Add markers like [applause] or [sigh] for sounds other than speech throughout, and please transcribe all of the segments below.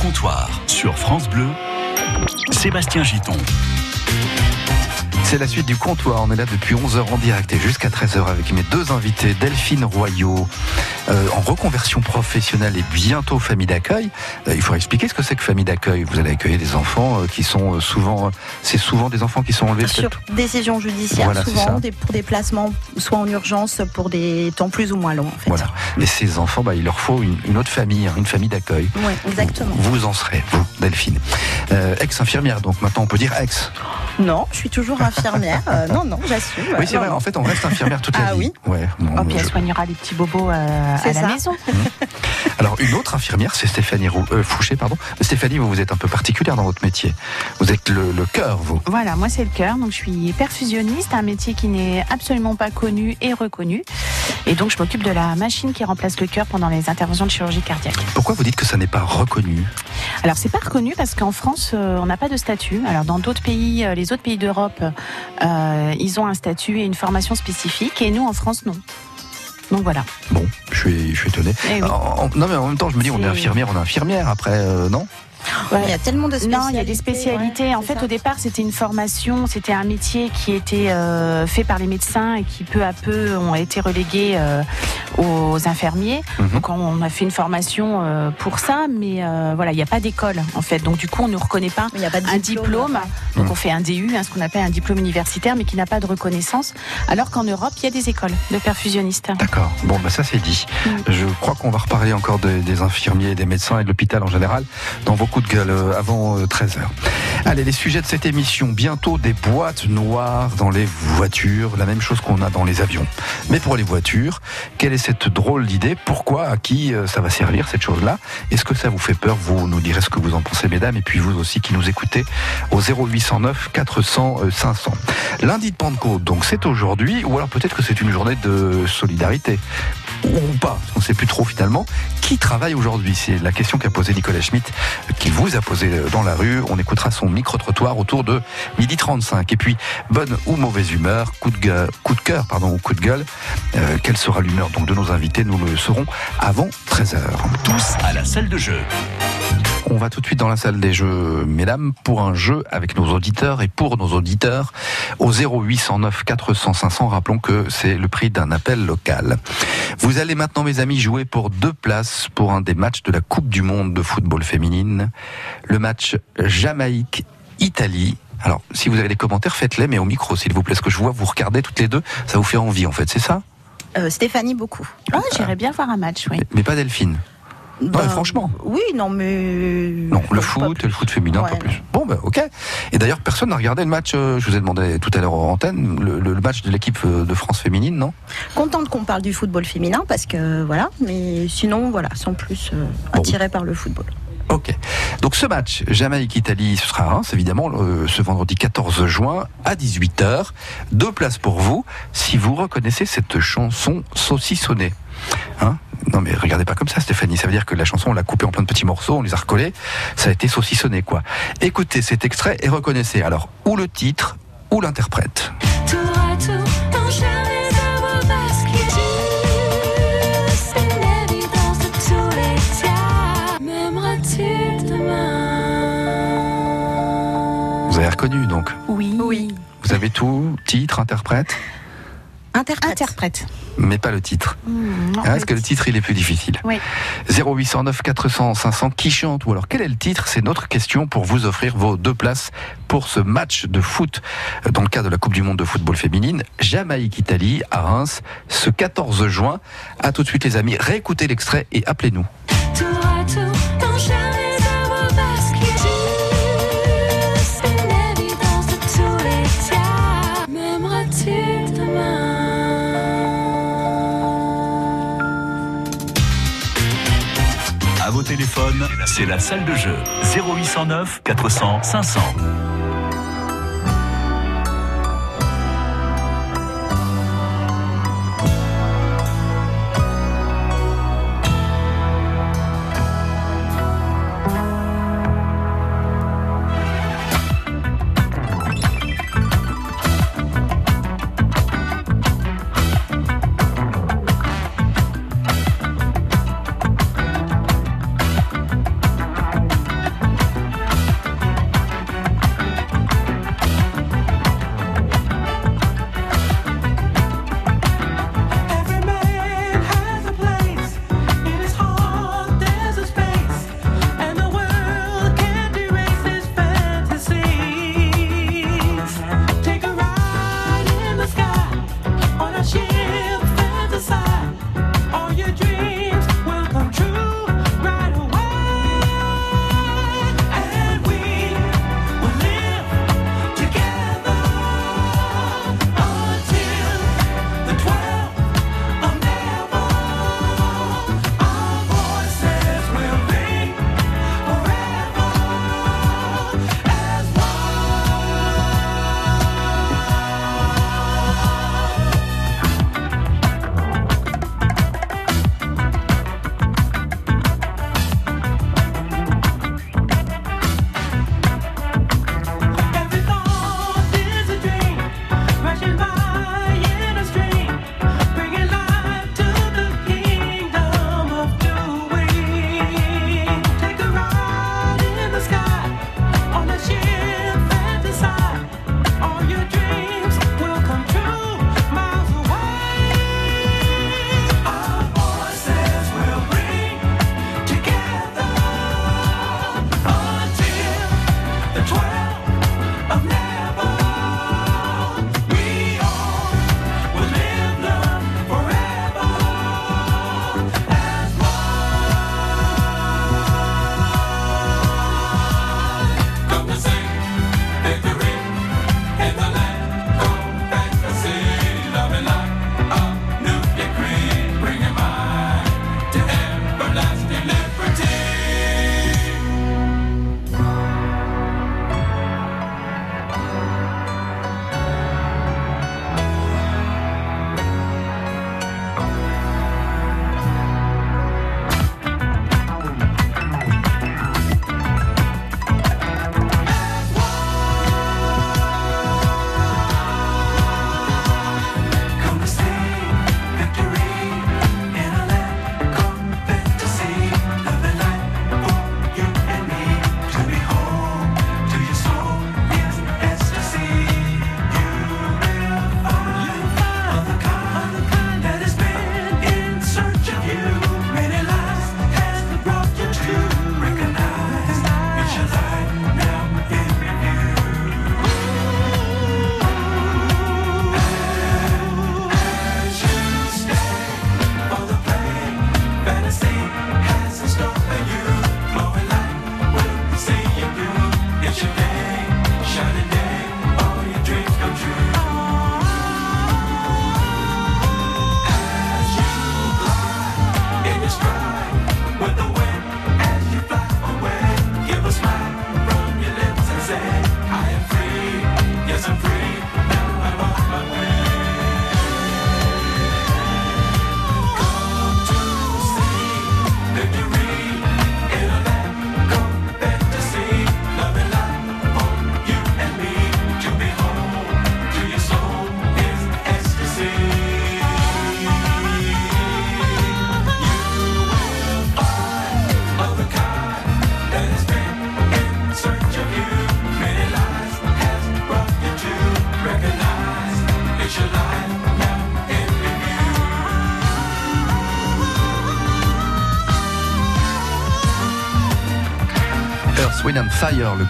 comptoir sur France Bleu, Sébastien Giton. C'est la suite du comptoir. On est là depuis 11h en direct et jusqu'à 13h avec mes deux invités, Delphine Royaux, euh, en reconversion professionnelle et bientôt famille d'accueil. Euh, il faut expliquer ce que c'est que famille d'accueil. Vous allez accueillir des enfants euh, qui sont souvent, c'est souvent des enfants qui sont enlevés Sur décision judiciaire, Voilà, souvent des, pour des placements, soit en urgence, pour des temps plus ou moins longs. En fait. Voilà. Et ces enfants, bah, il leur faut une, une autre famille, hein, une famille d'accueil. Oui, exactement. Vous, vous en serez, vous, Delphine. Ex-infirmière, donc maintenant on peut dire ex. Non, je suis toujours infirmière. Euh, non, non, j'assume. Oui, c'est Non, vrai, non. en fait, on reste infirmière toute la Ah vie. oui Ouais, bon, Oh, puis elle je- soignera les petits bobos euh, à la ça. maison. [laughs] Alors, une autre infirmière, c'est Stéphanie Rou- euh, Fouché, pardon. Stéphanie, vous, vous êtes un peu particulière dans votre métier. Vous êtes le, le cœur, vous. Voilà, moi c'est le cœur, donc je suis perfusionniste, un métier qui n'est absolument pas connu et reconnu. Et donc je m'occupe de la machine qui remplace le cœur pendant les interventions de chirurgie cardiaque. Pourquoi vous dites que ça n'est pas reconnu? Alors c'est pas reconnu parce qu'en France euh, on n'a pas de statut. Alors dans d'autres pays, euh, les autres pays d'Europe, euh, ils ont un statut et une formation spécifique, et nous en France non. Donc voilà. Bon, je suis, je suis étonné. Eh oui. En- en- non, mais en même temps, je me dis, on est infirmière, on est infirmière après, euh, non? Il y a tellement de spécialités. Non, il y a des spécialités. ouais, en fait, ça. au départ, c'était une formation, c'était un métier qui était euh, fait par les médecins et qui peu à peu ont été relégués euh, aux infirmiers. Mhm. Donc, on- a fait une formation euh, pour ça, mais euh, voilà, il n'y a pas d'école en fait. Donc, du coup, on ne reconnaît pas Il n'y a pas de un diplôme. Donc, Mhm. on fait un DU, hein, ce qu'on appelle un diplôme universitaire, mais qui n'a pas de reconnaissance. Alors qu'en Europe, il y a des écoles de perfusionnistes. D'accord. Bon, bah ça c'est dit. Mm. Je crois qu'on va reparler encore des, des infirmiers, des médecins et de l'hôpital en général dans vos coups de gueule euh, avant 13h. Allez, les sujets de cette émission. Bientôt des boîtes noires dans les voitures, la même chose qu'on a dans les avions. Mais pour les voitures, quelle est cette drôle d'idée? Pourquoi À qui euh, ça va servir cette chose-là? Est-ce que ça vous fait peur? Vous nous direz ce que vous en pensez, mesdames, et puis vous aussi qui nous écoutez au 0809 400 euh, 500. Lundi de Pentecôte, donc c'est aujourd'hui, ou alors peut-être que c'est une journée de solidarité ou pas, qu'on ne sait plus trop finalement. Qui travaille aujourd'hui C'est la question qu'a posée Nicolas Schmitt, qu'il vous a posée euh, dans la rue. On écoutera son micro-trottoir autour de midi 35. Et puis, bonne ou mauvaise humeur, coup de, gueule, cœur pardon, ou coup de gueule. Euh, quelle sera l'humeur donc de nos invités? Nous le saurons avant 13h. Tous à la salle de jeu. On va tout de suite dans la salle des jeux, mesdames, pour un jeu avec nos auditeurs et pour nos auditeurs au 0809 400 500. Rappelons que c'est le prix d'un appel local. Vous allez maintenant, mes amis, jouer pour deux places pour un des matchs de la Coupe du Monde de football féminine. Le match Jamaïque-Italie. Alors, si vous avez des commentaires, faites-les, mais au micro, s'il vous plaît. Ce que je vois, vous regardez toutes les deux, ça vous fait envie, en fait, c'est ça? Euh, Stéphanie, beaucoup. Ah, J'irais bien voir un match, oui. mais, mais pas Delphine. Ben, franchement. Oui, non, mais. Non, le foot, le foot féminin, pas plus. Bon, ben, ok. Et d'ailleurs, personne n'a regardé le match, euh, je vous ai demandé tout à l'heure en antenne, le, match de l'équipe euh, de France féminine, non? Contente qu'on parle du football féminin parce que voilà, mais sinon, voilà, sans plus euh, Bon. attirée par le football. Ok. Donc ce match, Jamaïque-Italie, ce sera à Reims, évidemment, euh, ce vendredi 14 juin à 18h. Deux places pour vous, si vous reconnaissez cette chanson saucissonnée. Hein? Non mais regardez pas comme ça Stéphanie, ça veut dire que la chanson on l'a coupée en plein de petits morceaux, on les a recollés, ça a été saucissonné quoi. Écoutez cet extrait et reconnaissez alors ou le titre ou l'interprète. Tour à tour, enchaîner de vos baskets. C'est l'évidence de tous les cas. M'aimeras-tu demain Vous avez reconnu donc. Oui. Oui. Vous avez tout, titre, interprète, Interprète. Interprète. mais pas le titre. Mmh, non, Hein, Est-ce que le titre il est plus difficile Oui. 0809 400 500 qui chante ou alors quel est le titre? C'est notre question pour vous offrir vos deux places pour ce match de foot euh, dans le cadre de la Coupe du Monde de football féminine Jamaïque-Italie à Reims ce 14 juin. À tout de suite les amis, réécoutez l'extrait et appelez-nous. C'est la salle de jeu. 0809 400 500.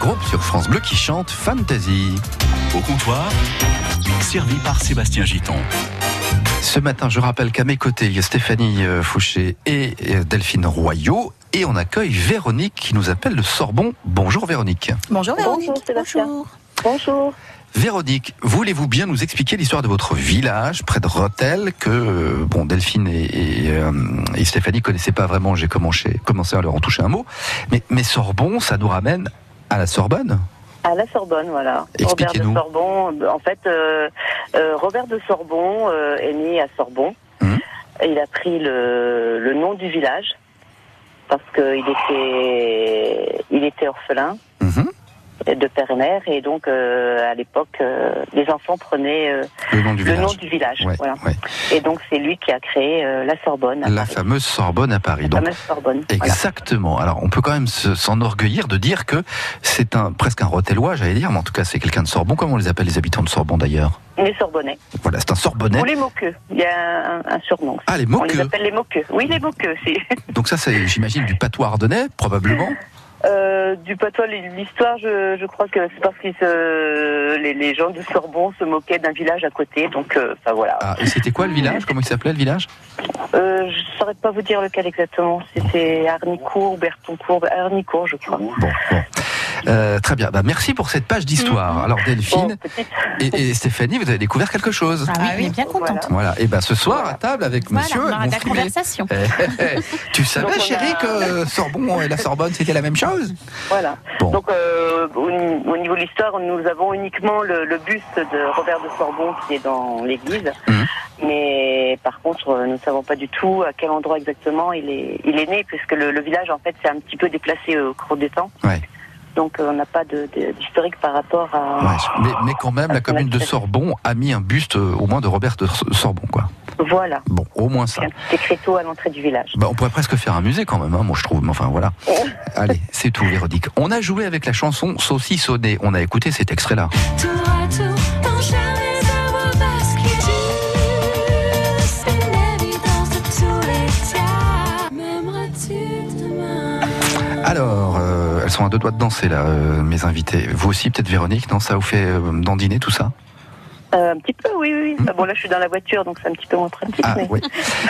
Groupe sur France Bleu qui chante Fantasy. Au comptoir, servi par Sébastien Giton. Ce matin, je rappelle qu'à mes côtés, il y a Stéphanie euh, Fouché et Delphine Royot. Et on accueille Véronique qui nous appelle le Sorbon. Bonjour Véronique. Bonjour Véronique. Bonjour, Sébastien. Bonjour. Bonjour. Véronique, voulez-vous bien nous expliquer l'histoire de votre village près de Rotel que euh, bon Delphine et, et, euh, et Stéphanie connaissaient pas vraiment. J'ai commencé, commencé à leur en toucher un mot. Mais, mais Sorbon, ça nous ramène à la Sorbonne. À la Sorbonne, voilà. Robert de. Sorbon. En fait, euh, euh, Robert de Sorbon euh, est né à Sorbon. Mhm. Il a pris le, le nom du village parce qu'il était, il était orphelin. De père et mère et donc euh, à l'époque, euh, les enfants prenaient euh, Le nom du le village. nom du village. Ouais, voilà. ouais. Et donc c'est lui qui a créé la Sorbonne. La Paris. fameuse Sorbonne à Paris. La Donc, fameuse Sorbonne. Voilà. Exactement. Alors, on peut quand même se- s'enorgueillir de dire que c'est un presque un rotellois, j'allais dire, mais en tout cas, c'est quelqu'un de Sorbon. Comment on les appelle les habitants de Sorbon d'ailleurs Les Sorbonnais. Voilà, c'est un Sorbonnais. Ou les moqueux. Il y a un, un surnom. Ah, les On les moqueux. appelle les moqueux. Oui, les moqueux. C'est Donc ça, c'est, j'imagine, du patois ardennais, probablement. [laughs] euh, du patois. L'histoire, je, je crois que c'est parce que se, les, les gens de Sorbon se moquaient d'un village à côté. Donc, euh, voilà. Ah, et c'était quoi le village? Comment il s'appelait le village? Euh, je saurais pas vous dire lequel exactement. C'était Arnicourt, Bertoncourt, Arnicourt, je crois. Bon, bon. Euh, très bien. Bah, merci pour cette page d'histoire. Alors, Bon, Delphine et, et Stéphanie, vous avez découvert quelque chose. Ah oui, Ah on est oui. bien contente. Voilà. Et ben ce soir à table avec Voilà, Monsieur on aura de la conversation. Eh, eh, eh. tu savais, Donc, on a- chérie, que Sorbon et la Sorbonne c'était la même chose? Voilà. Bon. Donc, euh, au, au niveau de l'histoire, nous avons uniquement le, le buste de Robert de Sorbon qui est dans l'église. Mhm. Mais par contre, euh, nous ne savons pas du tout à quel endroit exactement il est, il est né, puisque le, le village, en fait, s'est un petit peu déplacé au cours des temps. Ouais. Donc, on n'a pas de- de- d'historique par rapport à. Ouais, mais, mais quand même, la commune de Sorbon a mis un buste euh, au moins de Robert de Sorbon, quoi. Voilà. Bon, au moins ça. C'est un petit écriteau à l'entrée du village. Bah, on pourrait presque faire un musée quand même, hein, moi je trouve. Mais enfin voilà. [laughs] Allez, c'est tout, Véronique. On a joué avec la chanson Saucissonné. On a écouté cet extrait-là. Alors, sont à deux doigts de danser là, euh, mes invités. Vous aussi, peut-être Véronique, non? Ça vous fait euh, dandiner tout ça? Euh, un petit peu, oui, oui. oui. Bon, là, je suis dans la voiture, donc c'est un petit peu moins pratique. Ah mais... oui.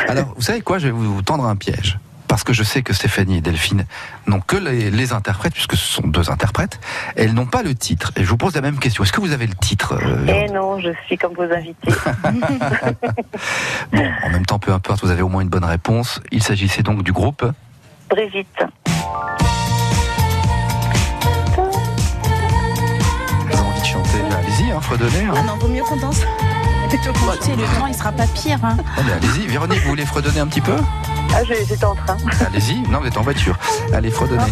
Alors, vous savez quoi? Je vais vous tendre un piège. Parce que je sais que Stéphanie et Delphine n'ont que les, les interprètes, puisque ce sont deux interprètes. Elles n'ont pas le titre. Et je vous pose la même question. Est-ce que vous avez le titre euh, Eh non, je suis comme vos invités. [laughs] Bon, en même temps, peu importe, vous avez au moins une bonne réponse. Il s'agissait donc du groupe. Brigitte. Hein, hein. Ah non, vaut mieux qu'on danse. Bon, tu sais, le temps, il sera pas pire. Hein. Ah ben, allez-y. Véronique, vous voulez fredonner un petit peu? Ah, je- j'étais en train. Allez-y. Non, vous êtes en voiture. Allez, fredonnez.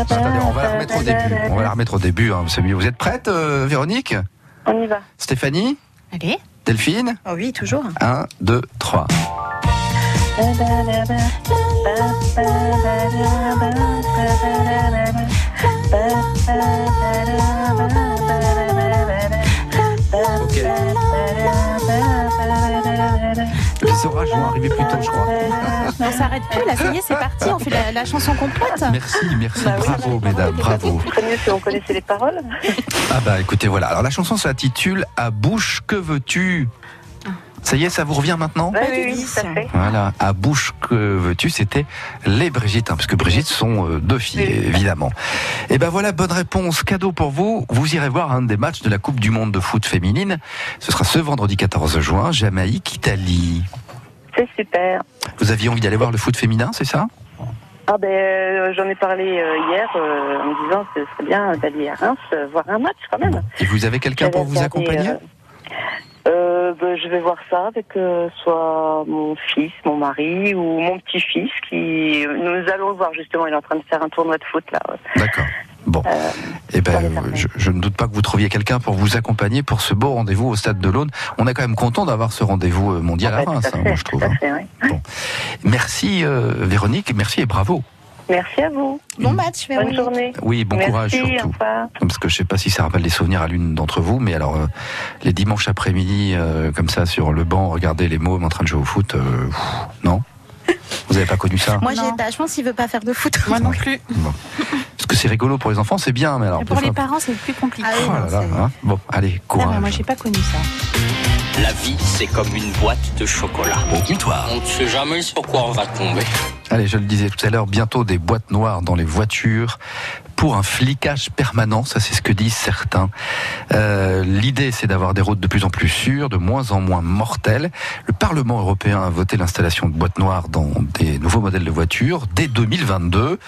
Attendez, on va la remettre au début. On va la remettre au début, hein, c'est mieux. Vous êtes prête, euh, Véronique? On y va. Stéphanie? Allez. Delphine? Oh oui, toujours. 1, 2, 3. Ok. Les orages vont arriver plus tôt, je crois. On s'arrête plus, là, ça y est, c'est parti, on fait la, la chanson complète. Merci, merci, Bah oui. bravo, mesdames, bravo. Mieux si on connaissait les paroles. Ah bah écoutez, voilà. Alors la chanson s'intitule À bouche que veux-tu? Ça y est, ça vous revient maintenant Oui, oui, à fait. Voilà, à bouche que veux-tu, c'était les Brigitte, hein, parce que Brigitte sont euh, deux filles, Oui. évidemment. Et ben voilà, bonne réponse, cadeau pour vous. Vous irez voir un des matchs de la Coupe du Monde de foot féminine. Ce sera ce vendredi 14 juin, Jamaïque-Italie. C'est super. Vous aviez envie d'aller voir le foot féminin, c'est ça? Ah ben, euh, j'en ai parlé euh, hier euh, en me disant que ce serait bien d'aller à Reims voir un match quand même. Et vous avez quelqu'un pour vous accompagner? Euh, ben, Je vais voir ça avec euh, soit mon fils, mon mari ou mon petit-fils qui... Nous allons voir justement, il est en train de faire un tournoi de foot là. D'accord. Bon. Euh, Eh ben, euh, je, je ne doute pas que vous trouviez quelqu'un pour vous accompagner pour ce beau rendez-vous au Stade de l'Aune. On est quand même content d'avoir ce rendez-vous euh, mondial à ouais, tout Reims, à hein, moi je trouve. à hein. fait, oui. Merci euh, Véronique, merci et bravo. Merci à vous. Bon match, Bonne journée. Oui, bon Merci, courage au surtout. revoir. Parce que je sais pas si ça rappelle des souvenirs à l'une d'entre vous, mais alors euh, les dimanches après-midi, euh, comme ça sur le banc, regarder les mômes en train de jouer au foot, euh, pff, non? Vous n'avez pas connu ça? Moi, Non. j'ai, bah, je pense qu'il veut pas faire de foot. Moi, qu'il veut pas faire de foot. Moi non plus. Parce que c'est rigolo pour les enfants, c'est bien, mais alors Et pour les faire- parents, c'est plus compliqué. Ah oui, Oh là non, là, c'est- hein? Bon, allez, Ah, courage. bah, moi, j'ai pas connu ça. La vie, c'est comme une boîte de chocolat. Au comptoir. On ne sait jamais sur quoi on va tomber. Allez, je le disais tout à l'heure, bientôt des boîtes noires dans les voitures pour un flicage permanent, ça c'est ce que disent certains. Euh, L'idée c'est d'avoir des routes de plus en plus sûres, de moins en moins mortelles. Le Parlement européen a voté l'installation de boîtes noires dans des nouveaux modèles de voitures dès 2022.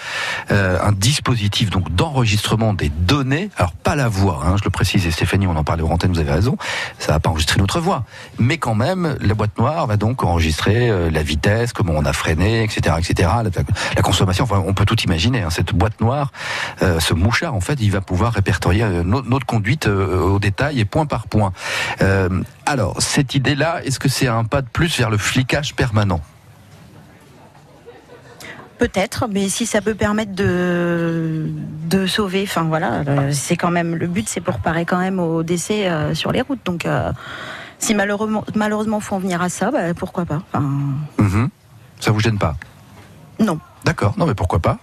Euh, un dispositif donc d'enregistrement des données, alors pas la voix, hein, je le précise et Stéphanie on en parlait aux antennes, vous avez raison, ça va pas enregistrer notre voix, mais quand même la boîte noire va donc enregistrer euh, la vitesse, comment on a freiné, etc., etc., la, la consommation, enfin on peut tout imaginer. hein, cette boîte noire, euh, ce mouchard en fait, il va pouvoir répertorier euh, no- notre conduite euh, au détail et point par point. Alors cette idée-là, est-ce que c'est un pas de plus vers le flicage permanent? Peut-être, mais si ça peut permettre de, de sauver, enfin voilà, c'est quand même le but, c'est pour parer quand même au décès euh, sur les routes. Donc, euh, si malheureusement, malheureusement, faut en venir à ça, bah, pourquoi pas Enfin, Mhm. Ça vous gêne pas? Non. D'accord, non mais pourquoi pas?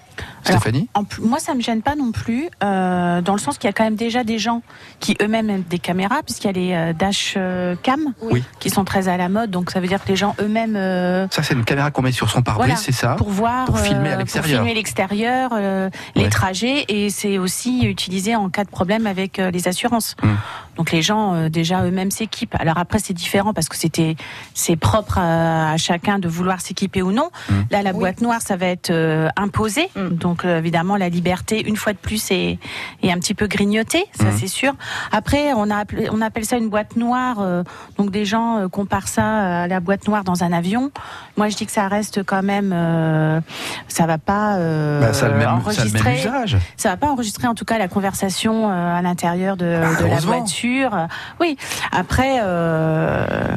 Alors, Stéphanie En moi, ça me gêne pas non plus, euh, dans le sens qu'il y a quand même déjà des gens qui eux-mêmes aiment des caméras, puisqu'il y a les euh, dash euh, cam Oui. qui sont très à la mode. Donc, ça veut dire que les gens eux-mêmes euh, Ça c'est une caméra qu'on met sur son pare-brise, Voilà, c'est ça pour voir, Pour filmer à l'extérieur. filmer l'extérieur, euh, les trajets, et c'est aussi utilisé en cas de problème avec euh, les assurances. Mm. Donc les gens euh, déjà eux-mêmes s'équipent. Alors après c'est différent parce que c'était c'est propre à, à chacun de vouloir s'équiper ou non. Mm. Là la Oui. boîte noire ça va être euh, imposé, Mm. donc euh, évidemment la liberté une fois de plus est, est un petit peu grignotée, ça Mm. c'est sûr. Après on a appelé- on appelle ça une boîte noire, euh, donc des gens euh, comparent ça à la boîte noire dans un avion. Moi je dis que ça reste quand même, euh, ça va pas Bah, ça, le même, ça le même enregistrer. usage. Ça va pas enregistrer en tout cas la conversation à l'intérieur de, Bah, de la voiture. Oui. Après,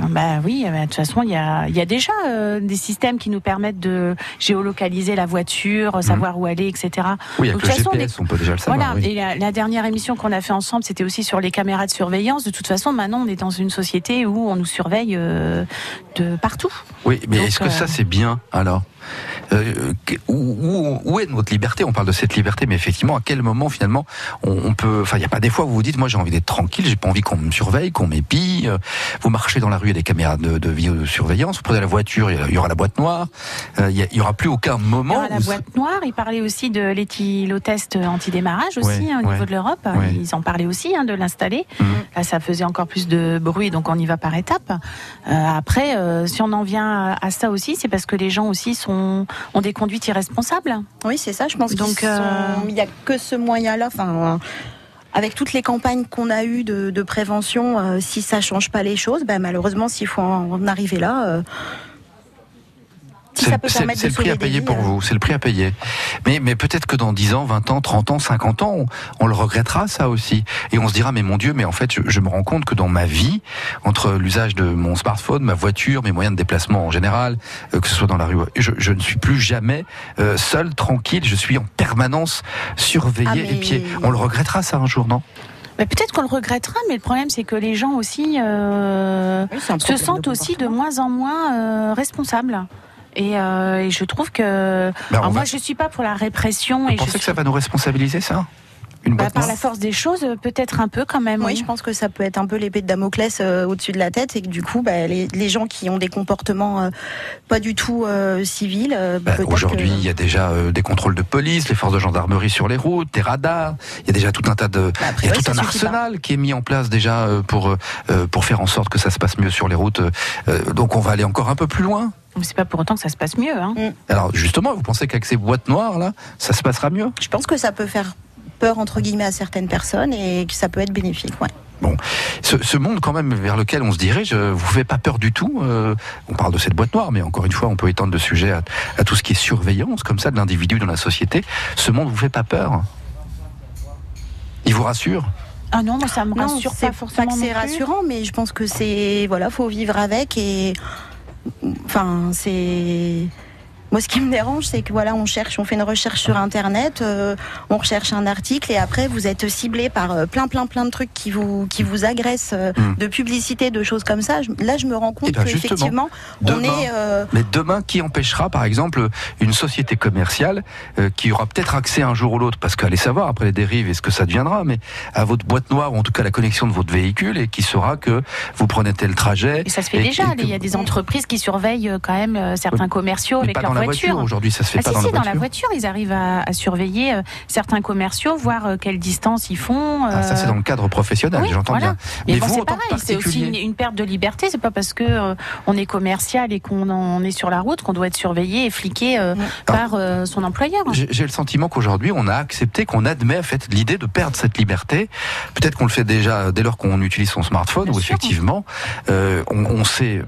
bah oui, bah, de toute façon, il y a, il y a déjà des systèmes qui nous permettent de géolocaliser la voiture, savoir où aller, etc. Oui, avec Donc, le de toute façon, GPS, on peut déjà le savoir. Voilà. oui. Et la, la dernière émission qu'on a fait ensemble, c'était aussi sur les caméras de surveillance. De toute façon, maintenant, on est dans une société où on nous surveille euh, de partout. Oui, mais est-ce que euh, ça c'est bien alors? Euh, où, où- est notre liberté? On parle de cette liberté, mais effectivement, à quel moment finalement on, on peut Enfin, il n'y a pas des fois où vous vous dites, moi j'ai envie d'être tranquille, j'ai pas envie qu'on me surveille, qu'on m'épille. Euh, Vous marchez dans la rue, il y a des caméras de, de vidéosurveillance. Vous prenez la voiture, il y aura la boîte noire. Euh, Il y a- il y aura plus aucun Il y moment. aura la boîte noire. Il parlait aussi de l'éthylotest anti-démarrage aussi Ouais, hein, au ouais. niveau de l'Europe. Ouais. Ils en parlaient aussi hein, de l'installer. Mhm. Là, ça faisait encore plus de bruit, donc on y va par étapes. Euh, après, euh, si on en vient à ça aussi, c'est parce que les gens aussi sont ont des conduites irresponsables. Oui, c'est ça, je pense Donc, euh, n'y a que ce moyen-là. Enfin, avec toutes les campagnes qu'on a eues de, de prévention, euh, si ça change pas les choses, bah, malheureusement, s'il faut en, en arriver là, euh, si C'est ça peut le prix à payer vies, pour vous, c'est le prix à payer. Mais, mais peut-être que dans 10 ans, 20 ans, 30 ans, 50 ans, on, on le regrettera ça aussi. Et on se dira, mais mon Dieu, mais en fait, je, je me rends compte que dans ma vie, entre l'usage de mon smartphone, ma voiture, mes moyens de déplacement en général, euh, que ce soit dans la rue, je, je ne suis plus jamais euh, seul, tranquille, je suis en permanence surveillé, Ah, mais- épié. On le regrettera ça un jour, non? Mais Peut-être qu'on le regrettera, mais le problème c'est que les gens aussi euh, oui, se sentent aussi de moins en moins euh, responsables. Et, euh, et je trouve que Ben, Alors moi va- je suis pas pour la répression Vous et je pensez suis que ça va nous responsabiliser, ça? Bah, par la force des choses, euh, peut-être un peu quand même. Oui, oui. je pense que ça peut être un peu l'épée de Damoclès euh, au-dessus de la tête et que du coup, bah, les, les gens qui ont des comportements euh, pas du tout euh, civils, Aujourd'hui, que- il y a déjà euh, des contrôles de police, les forces de gendarmerie sur les routes, des radars. Il y a déjà tout un tas de, Bah, il y a tout un pas. arsenal qui est mis en place déjà euh, pour pour faire en sorte que ça se passe mieux sur les routes. Euh, donc, on va aller encore un peu plus loin. Mais C'est pas pour autant que ça se passe mieux. Hein. Alors, justement, vous pensez qu'avec ces boîtes noires là, ça se passera mieux? Je pense que ça peut faire peur entre guillemets à certaines personnes et que ça peut être bénéfique. Ouais. ce, ce monde quand même vers lequel on se dirige, euh, vous fait pas peur du tout euh, On parle de cette boîte noire, mais encore une fois, on peut étendre le sujet à, à tout ce qui est surveillance comme ça de l'individu dans la société. Ce monde vous fait pas peur? Il vous rassure? Ah non, moi ça me Non, rassure c'est pas forcément. que c'est non plus. rassurant, mais je pense que c'est voilà, faut vivre avec et enfin c'est. Moi, ce qui me dérange, c'est que voilà, on cherche, on fait une recherche sur Internet, euh, on recherche un article et après vous êtes ciblé par euh, plein, plein, plein de trucs qui vous qui vous agressent, euh, Mm. de publicité, de choses comme ça. Je- là, je me rends compte ben, que effectivement, on demain- est. euh, Mais demain, qui empêchera, par exemple, une société commerciale euh, qui aura peut-être accès un jour ou l'autre, parce qu'allez savoir après les dérives et ce que ça deviendra, mais à votre boîte noire ou en tout cas la connexion de votre véhicule et qui saura que vous prenez tel trajet. Et ça se fait et- déjà. Il y a des entreprises qui surveillent quand même euh, certains commerciaux mais avec pas leur dans la voiture. voiture. Aujourd'hui, ça se fait Ah, pas si, dans si, la dans voiture. la voiture, ils arrivent à, à surveiller euh, certains commerciaux, voir euh, quelle distance ils font. Ah, ça, euh, c'est dans le cadre professionnel, oui, j'entends voilà. bien. Mais, Mais bon, vous, c'est en tant que pareil, c'est aussi une, perte de liberté. C'est pas parce que euh, on est commercial et qu'on en est sur la route qu'on doit être surveillé et fliqué euh, par euh, son employeur. J'ai le sentiment qu'aujourd'hui, on a accepté, qu'on admet en fait l'idée de perdre cette liberté. Peut-être qu'on le fait déjà dès lors qu'on utilise son smartphone, Bien où sûr. effectivement, euh, on, on sait.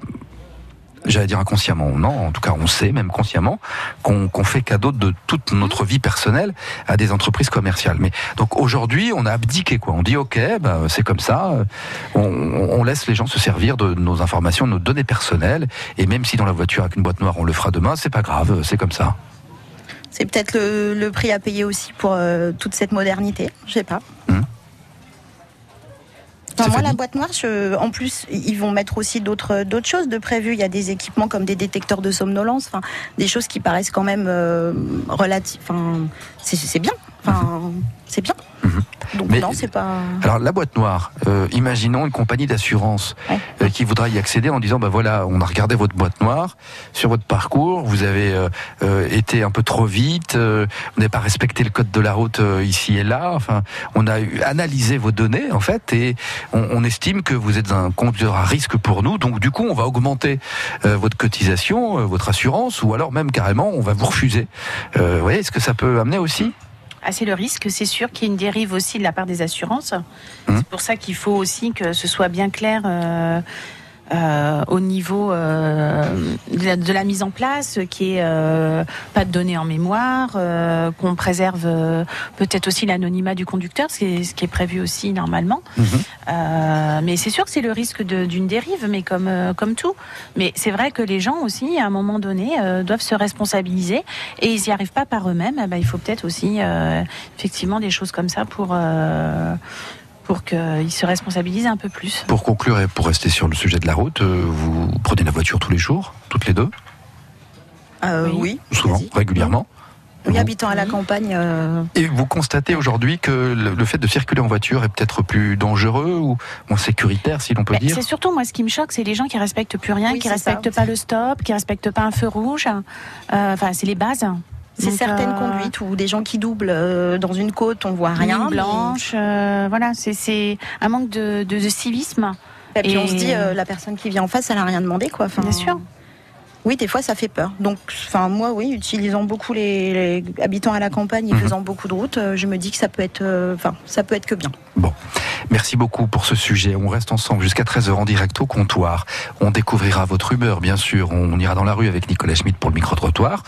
J'allais dire inconsciemment, non, en tout cas on sait même consciemment qu'on fait cadeau de toute notre vie personnelle à des entreprises commerciales. Mais donc aujourd'hui on a abdiqué quoi, on dit ok, bah, c'est comme ça, on, laisse les gens se servir de nos informations, de nos données personnelles, et même si dans la voiture avec une boîte noire on le fera demain, c'est pas grave, c'est comme ça. C'est peut-être le, le prix à payer aussi pour euh, toute cette modernité. Je sais pas. Enfin, moi, la boîte noire, je- en plus, ils vont mettre aussi d'autres d'autres choses de prévues. Il y a des équipements comme des détecteurs de somnolence, enfin, des choses qui paraissent quand même euh, relatives. Enfin, c'est bien. Enfin, c'est bien. Donc Mais- non, c'est pas. Alors la boîte noire, euh, imaginons une compagnie d'assurance Ouais. euh, qui voudra y accéder en disant bah voilà, on a regardé votre boîte noire sur votre parcours, vous avez euh, été un peu trop vite, vous n'avez pas respecté le code de la route ici et là. Enfin, on a analysé vos données en fait et on, on estime que vous êtes un conducteur à risque pour nous. Donc du coup, on va augmenter votre cotisation, votre assurance, ou alors même carrément, on va vous refuser. Vous voyez, est-ce que ça peut amener aussi Ah, c'est le risque, c'est sûr qu'il y a une dérive aussi de la part des assurances. Mhm. C'est pour ça qu'il faut aussi que ce soit bien clair euh, euh, au niveau euh, de, la, de la mise en place, qui est euh, pas de données en mémoire, euh, qu'on préserve euh, peut-être aussi l'anonymat du conducteur, ce qui est, ce qui est prévu aussi normalement. Euh, mais c'est sûr que c'est le risque d'une dérive, mais comme, comme tout. Mais c'est vrai que les gens aussi, à un moment donné, euh, doivent se responsabiliser et ils n'y arrivent pas par eux-mêmes. Eh ben, il faut peut-être aussi euh, effectivement des choses comme ça pour, euh, pour qu'ils se responsabilisent un peu plus. Pour conclure et pour rester sur le sujet de la route, euh, vous prenez la voiture tous les jours, toutes les deux, Euh, Oui. oui. souvent, régulièrement. Oui, Vous- habitant à la campagne. euh, Et vous constatez aujourd'hui que le, le fait de circuler en voiture est peut-être plus dangereux ou moins sécuritaire, si l'on peut Mais dire C'est surtout moi ce qui me choque, c'est les gens qui respectent plus rien, Oui, qui respectent ça. pas le stop, qui respectent pas un feu rouge. Euh, Enfin, c'est les bases. C'est certaines euh, conduites ou des gens qui doublent euh, dans une côte, on voit rien. Blanche, euh, voilà, c'est- c'est un manque de, de- de civisme. Et puis on se dit, euh, la personne qui vient en face, elle a rien demandé, quoi. Enfin, Bien sûr. Oui, des fois, ça fait peur. Donc, enfin, moi, oui, utilisant beaucoup les, les habitants à la campagne et Mhm. faisant beaucoup de routes, euh, je me dis que ça peut être, euh, enfin, ça peut être que bien. Bon, merci beaucoup pour ce sujet. On reste ensemble jusqu'à 13h en direct au comptoir. On découvrira votre humeur, bien sûr. On ira dans la rue avec Nicolas Schmitt pour le micro-trottoir.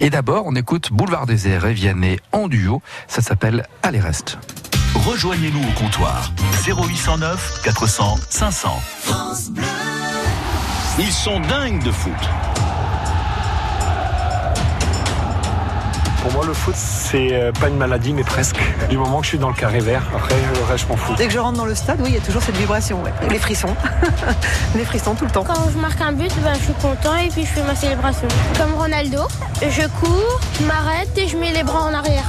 Et d'abord, on écoute Boulevard des Airs et Vianney en duo. Ça s'appelle Allez reste. Rejoignez-nous au comptoir 0809 400 500. Ils sont dingues de foot. Pour moi, le foot, c'est euh, pas une maladie, mais presque. Du moment que je suis dans le carré vert, après, le reste, je m'en fous. Dès que je rentre dans le stade, oui, il y a toujours cette vibration, ouais. les frissons. [laughs] les frissons tout le temps. Quand je marque un but, ben, je suis content et puis je fais ma célébration. Comme Ronaldo, je cours, je m'arrête et je mets les bras en arrière.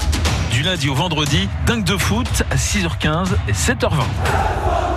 Du lundi au vendredi, dingue de foot à 6h15 et 7h20.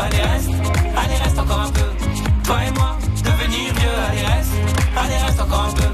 Allez reste, allez reste encore un peu. Toi et moi, devenir vieux. Allez reste, allez reste encore un peu.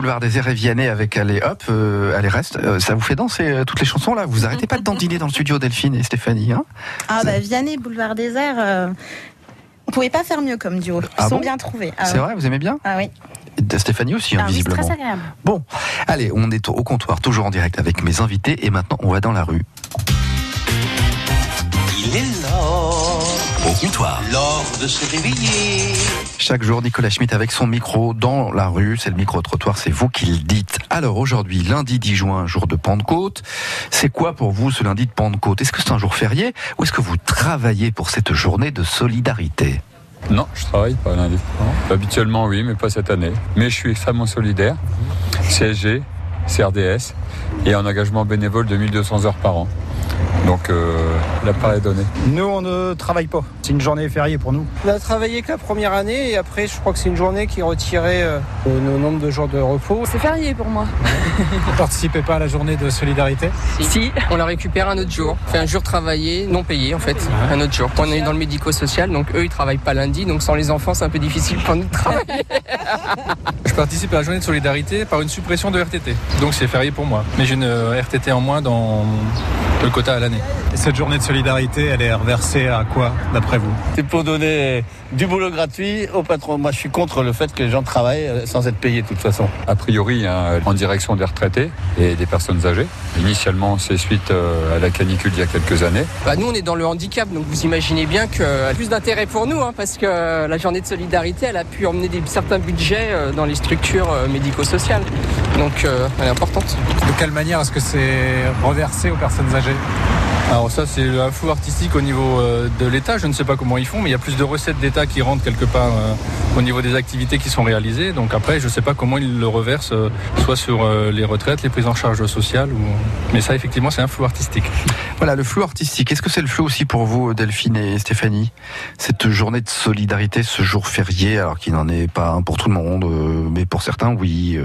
Boulevard des Airs Vianney avec Allez Hop, euh, Allez Reste. Euh, ça vous fait danser euh, toutes les chansons là? Vous arrêtez pas de dandiner dans le studio, Delphine et Stéphanie. Hein? Ah bah Vianney, Boulevard des Airs, euh, on pouvait pas faire mieux comme duo. Ils Ah sont bon? bien trouvés. Ah C'est ouais. vrai, vous aimez bien? Ah oui. Stéphanie aussi, hein, Ah visiblement. très agréable. Bon, allez, on est au comptoir, toujours en direct avec mes invités, et maintenant on va dans la rue. Il est l'heure. Au comptoir. L'heure de se réveiller. Chaque jour, Nicolas Schmitt avec son micro dans la rue, c'est le micro-trottoir, c'est vous qui le dites. Alors aujourd'hui, lundi 10 juin, jour de Pentecôte, c'est quoi pour vous ce lundi de Pentecôte? Est-ce que c'est un jour férié ou est-ce que vous travaillez pour cette journée de solidarité? Non, je travaille pas lundi. Habituellement, oui, mais pas cette année. Mais je suis extrêmement solidaire. CSG, CRDS et en engagement bénévole de 1200 heures par an. Donc, euh, la part est donnée. Nous, on ne travaille pas. C'est une journée fériée pour nous. On a travaillé que la première année et après, je crois que c'est une journée qui retirait euh, nos nombres de jours de repos. C'est férié pour moi. Vous [laughs] participez pas à la journée de solidarité Si, on la récupère un autre jour. Fait un jour travaillé, non payé en fait, un autre jour. On est dans le médico-social, donc eux ils travaillent pas lundi, donc sans les enfants c'est un peu difficile pour nous de travailler. [laughs] Je participe à la journée de solidarité par une suppression de RTT. Donc c'est férié pour moi. Mais j'ai une euh, RTT en moins dans le quota à l'année. Et cette journée de solidarité, elle est reversée à quoi, d'après vous? C'est pour donner du boulot gratuit au patron. Moi, je suis contre le fait que les gens travaillent sans être payés de toute façon. A priori, hein, en direction des retraités et des personnes âgées. Initialement, c'est suite euh, à la canicule il y a quelques années. Bah, nous on est dans le handicap, donc vous imaginez bien que euh, plus d'intérêt pour nous, hein, parce que la journée de solidarité elle a pu emmener des, certains budgets euh, dans les structures médico-sociales. Donc euh, elle est importante. De quelle manière est-ce que c'est reversé aux personnes âgées? Alors ça c'est un flou artistique au niveau euh, de l'État, je ne sais pas comment ils font, mais il y a plus de recettes d'État qui rentrent quelque part euh, au niveau des activités qui sont réalisées. Donc après je ne sais pas comment ils le reversent, euh, soit sur euh, les retraites, les prises en charge sociales, ou... mais ça effectivement c'est un flou artistique. Voilà, le flou artistique. Est-ce que c'est le flou aussi pour vous, Delphine et Stéphanie? Cette journée de solidarité, ce jour férié, alors qu'il n'en est pas un pour tout le monde, euh, mais pour certains, oui.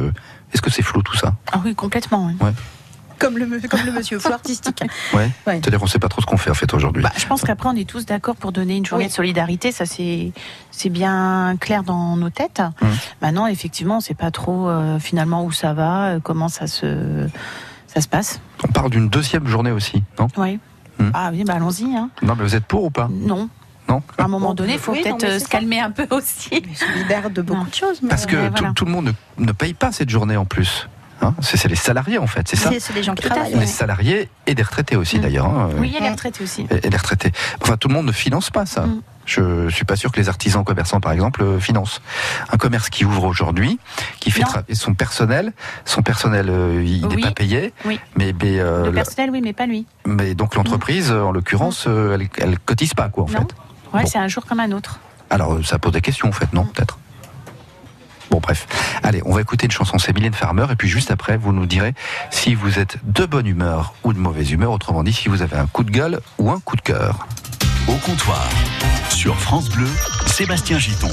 Est-ce que c'est flou tout ça? Ah oui, complètement. oui. Ouais. Comme le, comme le monsieur, flou artistique. [laughs] Ouais. Ouais. C'est-à-dire qu'on ne sait pas trop ce qu'on fait en fait aujourd'hui. Bah, je pense qu'après, on est tous d'accord pour donner une journée Oui. de solidarité. Ça, c'est c'est bien clair dans nos têtes. Mmh. Maintenant, effectivement, on ne sait pas trop euh, finalement où ça va, euh, comment ça se ça se passe. On parle d'une deuxième journée aussi, non? Oui. Mmh. Ah oui, bah allons-y. Hein. Non, mais vous êtes pour ou pas? Non. Non À un moment donné, il faut Oui, peut-être euh, se ça. calmer un peu aussi. Solidaire de beaucoup de choses. mais- Parce que tout, voilà. tout le monde ne, ne paye pas cette journée en plus. Hein c'est les salariés en fait, c'est ça C'est les gens qui travaillent. Les salariés et des retraités aussi d'ailleurs. hein, Oui, a les retraités aussi. et, et les retraités. Enfin, tout le monde ne finance pas ça. Mm. Je suis pas sûr que les artisans commerçants, par exemple, euh, financent. Un commerce qui ouvre aujourd'hui, qui fait son personnel, son personnel, euh, il n'est Oui. pas payé. Oui. Mais, mais, euh, Le personnel, oui, mais pas lui. mais donc l'entreprise, en l'occurrence, euh, elle, elle cotise pas, quoi, en Non. fait. Ouais, Bon. c'est un jour comme un autre. Alors, euh, ça pose des questions, en fait, non Peut-être? Bon, bref. Allez, on va écouter une chanson, c'est Mylène Farmer, et puis juste après, vous nous direz si vous êtes de bonne humeur ou de mauvaise humeur, autrement dit, si vous avez un coup de gueule ou un coup de cœur. Au comptoir, sur France Bleu, Sébastien Giton.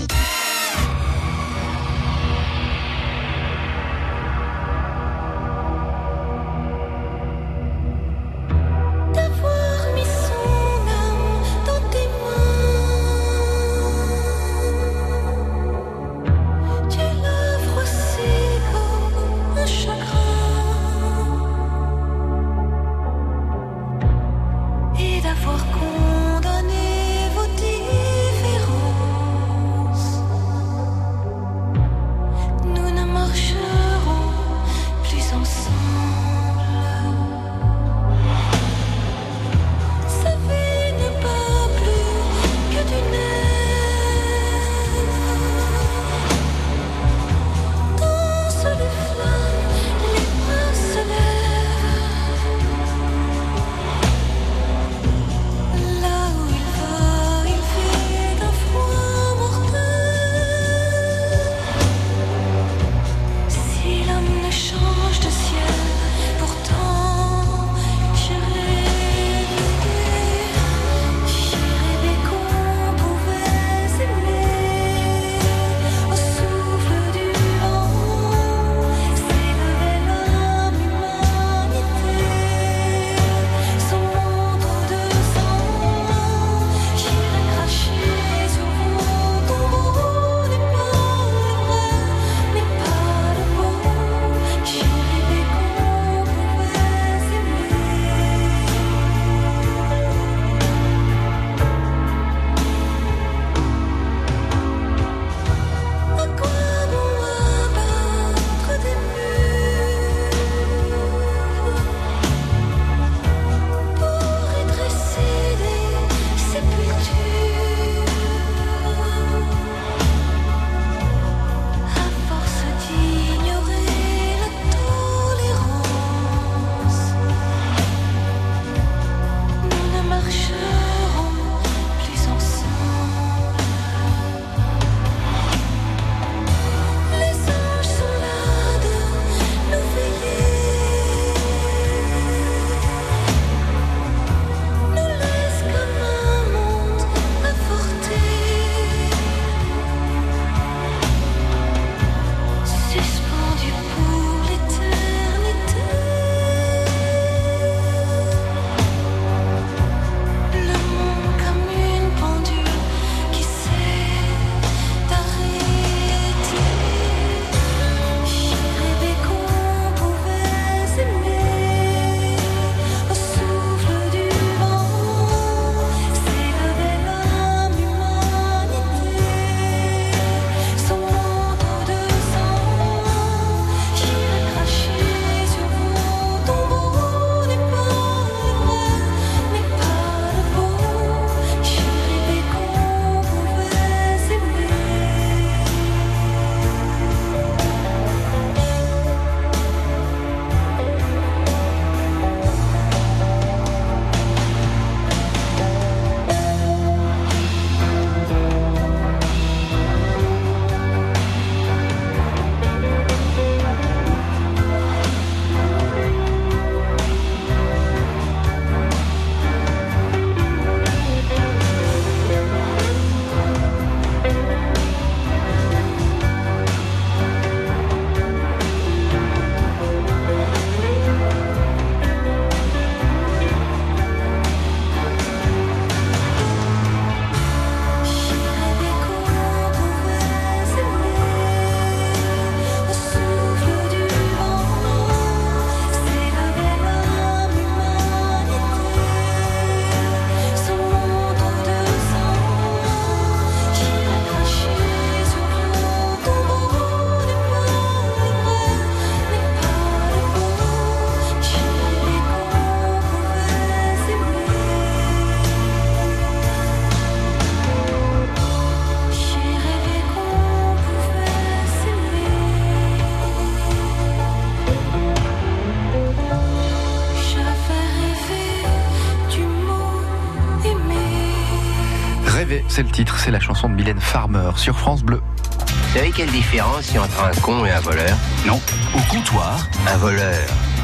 C'est le titre, c'est la chanson de Mylène Farmer sur France Bleu. Vous savez quelle différence il y a entre un con et un voleur? Non. Au comptoir, Un voleur,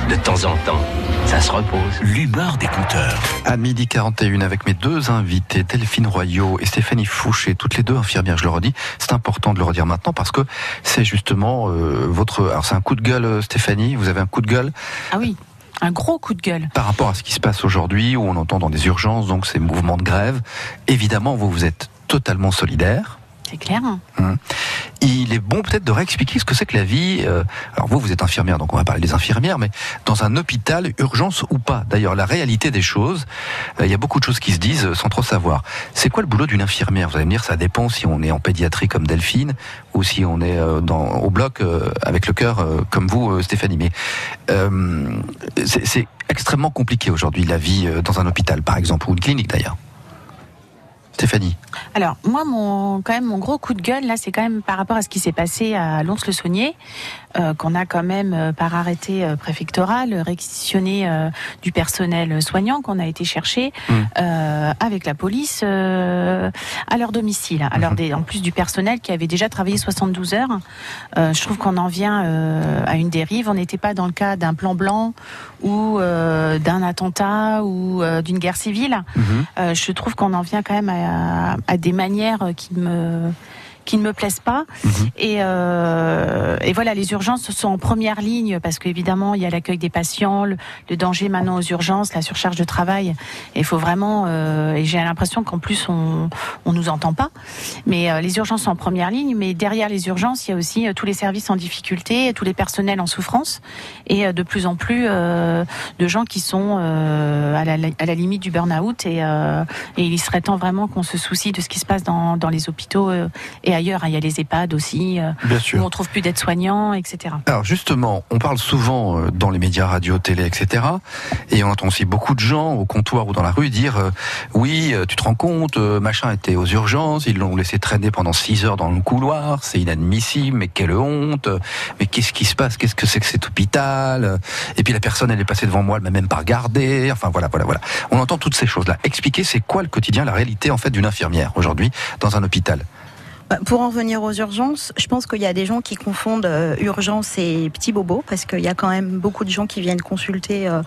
de temps en temps, ça se repose. l'humeur des compteurs. À midi 41 avec mes deux invités, Delphine Royot et Stéphanie Fouché, toutes les deux infirmières, je le redis. C'est important de le redire maintenant parce que c'est justement euh, votre... Alors c'est un coup de gueule, euh, Stéphanie, vous avez un coup de gueule? Ah oui, un gros coup de gueule. par rapport à ce qui se passe aujourd'hui, où on entend dans des urgences, donc ces mouvements de grève. Évidemment, vous, vous êtes totalement solidaire. C'est clair. Hein. Il est bon peut-être de réexpliquer ce que c'est que la vie. euh, alors vous, vous êtes infirmière, donc on va parler des infirmières, mais dans un hôpital, urgence ou pas. D'ailleurs, la réalité des choses, euh, il y a beaucoup de choses qui se disent euh, sans trop savoir. C'est quoi le boulot d'une infirmière? Vous allez me dire, ça dépend si on est en pédiatrie comme Delphine ou si on est au bloc avec le cœur comme vous, Stéphanie. Mais c'est extrêmement compliqué aujourd'hui la vie dans un hôpital, par exemple, ou une clinique d'ailleurs. Stéphanie. Alors, moi, mon, quand même, mon gros coup de gueule, là, c'est quand même par rapport à ce qui s'est passé à Lons-le-Saunier, euh, qu'on a quand même, euh, par arrêté euh, préfectoral, réquisitionné du personnel soignant qu'on a été chercher euh, avec la police à leur domicile. Alors, des, en plus du personnel qui avait déjà travaillé 72 heures, je trouve qu'on en vient à une dérive. On n'était pas dans le cas d'un plan blanc ou d'un attentat ou d'une guerre civile. Euh, je trouve qu'on en vient quand même à, à des manières qui me qui ne me plaisent pas. Et, euh, et voilà, les urgences sont en première ligne parce qu'évidemment, il y a l'accueil des patients, le, le danger maintenant aux urgences, la surcharge de travail. Et il faut vraiment, euh, et j'ai l'impression qu'en plus, on on nous entend pas. Mais euh, les urgences sont en première ligne, mais derrière les urgences, il y a aussi euh, tous les services en difficulté, tous les personnels en souffrance, et euh, de plus en plus euh, de gens qui sont euh, à, la, à la limite du burn-out. Et, euh, et il serait temps vraiment qu'on se soucie de ce qui se passe dans, dans les hôpitaux et ailleurs. hein. Il y a les EHPAD aussi, euh, Bien sûr. où on trouve plus d'aides-soignants, etc. Alors justement, on parle souvent euh, dans les médias, radio, télé, etc. Et on entend aussi beaucoup de gens au comptoir ou dans la rue dire euh, oui, tu te rends compte, machin était aux urgences, ils l'ont laissé traîner pendant 6 heures dans le couloir, c'est inadmissible, mais quelle honte, mais qu'est-ce qui se passe, qu'est-ce que c'est que cet hôpital Et puis la personne, elle est passée devant moi, elle m'a même pas regardé. Enfin voilà, voilà, voilà. On entend toutes ces choses-là. Expliquez, c'est quoi le quotidien, la réalité en fait d'une infirmière aujourd'hui dans un hôpital? Pour en revenir aux urgences, je pense qu'il y a des gens qui confondent euh, urgence et petit bobo, parce qu'il y a quand même beaucoup de gens qui viennent consulter euh,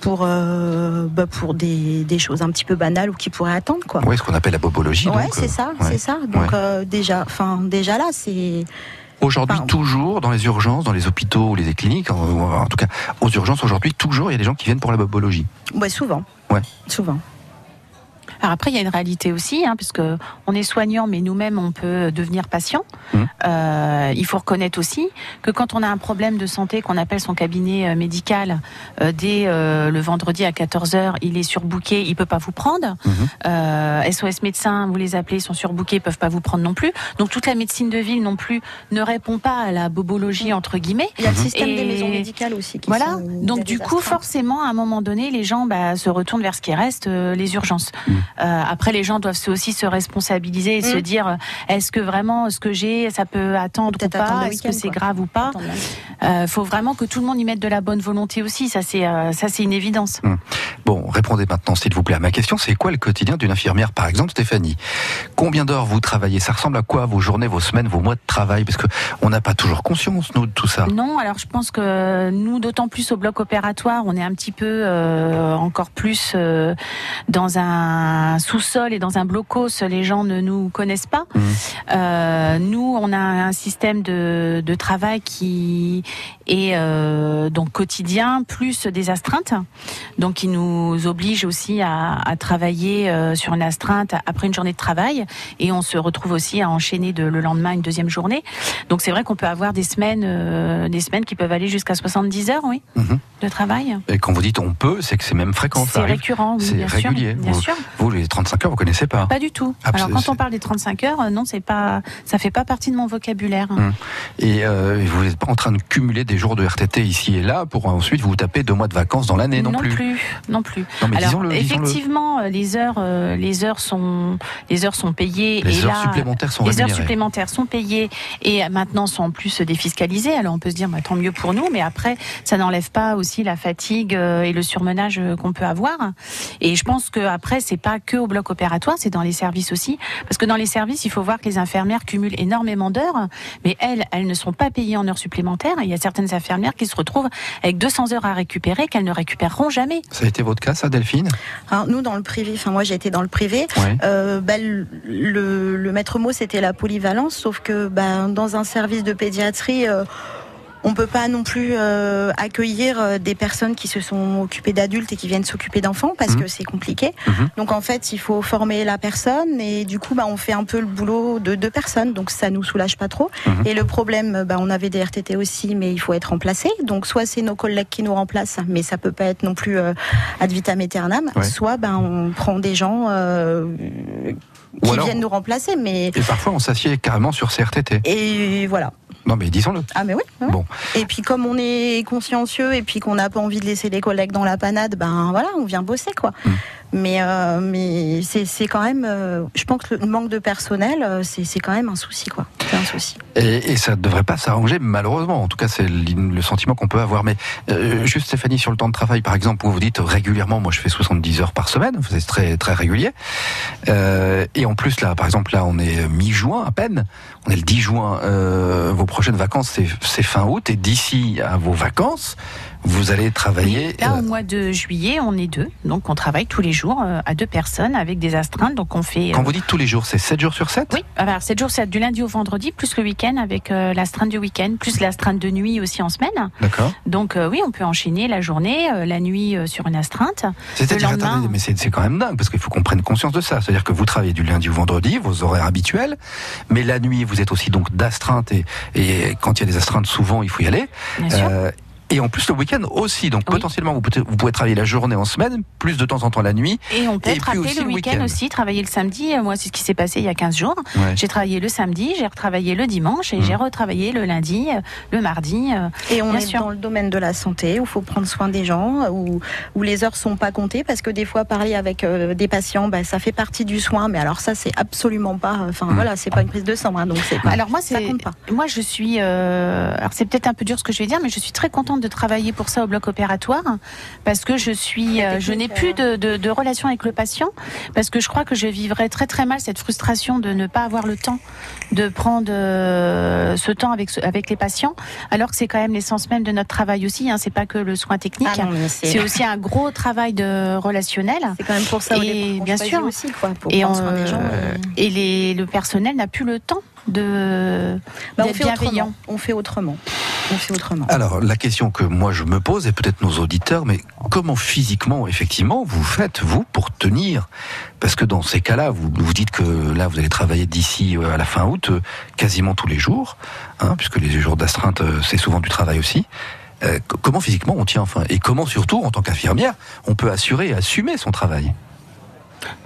pour, euh, bah, pour des, des choses un petit peu banales ou qui pourraient attendre. Quoi. Oui, ce qu'on appelle la bobologie. Donc, c'est euh, ça, ouais. c'est ça. Donc Ouais. euh, déjà, enfin déjà là, c'est Aujourd'hui, toujours, dans les urgences, dans les hôpitaux ou les cliniques, en, en tout cas aux urgences, aujourd'hui, toujours, il y a des gens qui viennent pour la bobologie. ouais, souvent, Ouais. souvent. Alors après, il y a une réalité aussi, hein, puisque on est soignant, mais nous-mêmes, on peut devenir patient. Mmh. Euh, il faut reconnaître aussi que quand on a un problème de santé, qu'on appelle son cabinet euh, médical, euh, dès euh, le vendredi à 14h, il est surbooké, il peut pas vous prendre. Mmh. Euh, SOS médecins, vous les appelez, ils sont surbooké, ils peuvent pas vous prendre non plus. Donc toute la médecine de ville non plus ne répond pas à la bobologie entre guillemets. Il y a le système Et- des maisons médicales aussi. Qui voilà. sont- Donc du coup, astreintes. forcément, à un moment donné, les gens bah, se retournent vers ce qui reste, euh, les urgences. Euh, après, les gens doivent aussi se responsabiliser et se Mm. dire euh, est-ce que vraiment ce que j'ai, ça peut attendre ou pas Est-ce que c'est grave ou pas lundi. Euh, Faut vraiment que tout le monde y mette de la bonne volonté aussi. Ça, c'est euh, ça, c'est une évidence. Bon, répondez maintenant, s'il vous plaît, à ma question. C'est quoi le quotidien d'une infirmière, par exemple, Stéphanie? Combien d'heures vous travaillez? Ça ressemble à quoi vos journées, vos semaines, vos mois de travail? Parce que on n'a pas toujours conscience, nous, de tout ça. Non, alors je pense que nous, d'autant plus au bloc opératoire, on est un petit peu euh, encore plus euh, dans un sous-sol et dans un blocos. Les gens ne nous connaissent pas. Euh, nous, on a un système de, de travail qui est euh, donc quotidien, plus des astreintes, donc qui nous oblige aussi à, à travailler euh, sur une astreinte après une journée de travail, et on se retrouve aussi à enchaîner de, le lendemain une deuxième journée. Donc c'est vrai qu'on peut avoir des semaines, des semaines qui peuvent aller jusqu'à 70 heures, oui, Mhm. De travail. Et quand vous dites on peut, c'est que c'est même fréquent. C'est récurrent, oui, C'est sûr, régulier. bien vous, sûr. vous, les 35 heures, vous connaissez pas Pas du tout. Ah, Alors quand on parle des 35 heures, non, c'est pas, ça fait pas partie de mon vocabulaire. Hum. Et euh, vous n'êtes pas en train de cumuler des jours de RTT ici et là pour ensuite vous taper deux mois de vacances dans l'année non, non plus. non plus. Non, mais Alors disons-le. effectivement, euh, les heures, euh, les heures sont, les heures sont payées. Les et heures là, supplémentaires sont Les heures supplémentaires sont payées et maintenant sont en plus défiscalisées. Alors on peut se dire, bah, tant mieux pour nous, mais après, ça n'enlève pas aussi aussi la fatigue euh, et le surmenage euh, qu'on peut avoir. Et je pense que après, c'est pas que au bloc opératoire, c'est dans les services aussi, parce que dans les services, il faut voir que les infirmières cumulent énormément d'heures, mais elles, elles ne sont pas payées en heures supplémentaires. Il y a certaines infirmières qui se retrouvent avec 200 heures à récupérer qu'elles ne récupéreront jamais. Ça a été votre cas, ça, Delphine? Alors, nous, dans le privé, enfin moi j'ai été dans le privé, Ouais. euh, bah, le, le- le maître mot c'était la polyvalence, sauf que bah, dans un service de pédiatrie, euh, on peut pas non plus euh, accueillir euh, des personnes qui se sont occupées d'adultes et qui viennent s'occuper d'enfants parce Mhm. que c'est compliqué. Mhm. Donc en fait, il faut former la personne et du coup, bah, on fait un peu le boulot de deux personnes, donc ça nous soulage pas trop. Mhm. Et le problème, bah, on avait des RTT aussi, mais il faut être remplacé. Donc soit c'est nos collègues qui nous remplacent, mais ça peut pas être non plus euh, ad vitam aeternam. Ouais. Soit ben on prend des gens euh, qui alors- viennent nous remplacer, mais Et parfois, on s'assied carrément sur CRTT. et voilà. Non, mais disons-le. Ah mais oui. oui. Bon. Et puis comme on est consciencieux et puis qu'on n'a pas envie de laisser les collègues dans la panade, ben voilà, on vient bosser quoi. Mm. Mais euh, mais c'est c'est quand même, euh, je pense que le manque de personnel, euh, c'est c'est quand même un souci quoi. Et, ça ne devrait pas s'arranger, malheureusement. En tout cas, c'est le sentiment qu'on peut avoir. Mais euh, juste, Stéphanie, sur le temps de travail, par exemple, où vous dites régulièrement, moi je fais 70 heures par semaine, c'est très, très régulier. Euh, et en plus, là, par exemple, là, on est mi-juin à peine. On est le 10 juin. Euh, vos prochaines vacances, c'est fin août. Et d'ici à vos vacances, vous allez travailler. Là, euh, au mois de juillet, on est deux, donc on travaille tous les jours euh, à deux personnes avec des astreintes, donc on fait. quand euh, vous dites tous les jours, c'est 7 jours sur 7 Oui, alors 7 jours, c'est du lundi au vendredi, plus le week-end avec euh, l'astreinte du week-end, plus l'astreinte de nuit aussi en semaine. D'accord. Donc euh, oui, on peut enchaîner la journée, euh, la nuit euh, sur une astreinte. C'est-à-dire, lendemain, mais c'est c'est quand même dingue, parce qu'il faut qu'on prenne conscience de ça. C'est-à-dire que vous travaillez du lundi au vendredi, vos horaires habituels, mais la nuit, vous êtes aussi donc d'astreinte, et, et quand il y a des astreintes, souvent, il faut y aller. Bien sûr. Euh, et en plus, le week-end aussi. Donc, potentiellement, vous pouvez, vous pouvez travailler la journée en semaine, plus de temps en temps la nuit. Et on peut Et puis aussi le week-end aussi, travailler le samedi. Euh, Moi, c'est ce qui s'est passé il y a 15 jours. Ouais. J'ai travaillé le samedi, j'ai retravaillé le dimanche et Mmh. j'ai retravaillé le lundi, euh, le mardi. euh, Et on bien est sûr. dans le domaine de la santé où il faut prendre soin des gens, où, où les heures sont pas comptées parce que des fois parler avec euh, des patients, bah, ça fait partie du soin, mais alors ça c'est absolument pas, enfin Mmh. voilà, c'est pas une prise de sang, hein, donc c'est pas. Alors moi, ça c'est compte pas. moi je suis. euh, alors c'est peut-être un peu dur ce que je vais dire, mais je suis très contente de travailler pour ça au bloc opératoire parce que je suis, euh, je n'ai plus de, de, de relation avec le patient parce que je crois que je vivrais très très mal cette frustration de ne pas avoir le temps de prendre euh, ce temps avec avec les patients, alors que c'est quand même l'essence même de notre travail aussi. Hein, c'est pas que le soin technique, Ah c'est- aussi un gros travail de relationnel. C'est quand même pour ça et bien sûr aussi, quoi, pour et on, gens. euh, et les, le personnel n'a plus le temps de Bah, on fait bienveillant. autrement. On fait autrement. On fait autrement. Alors, la question que moi je me pose, et peut-être nos auditeurs, mais comment physiquement, effectivement, vous faites, vous, pour tenir? Parce que dans ces cas-là, vous vous dites que là, vous allez travailler d'ici euh, à la fin août, euh, quasiment tous les jours, hein, puisque les jours d'astreinte, euh, c'est souvent du travail aussi. Euh, comment physiquement on tient enfin Et comment surtout, en tant qu'infirmière, on peut assurer et assumer son travail?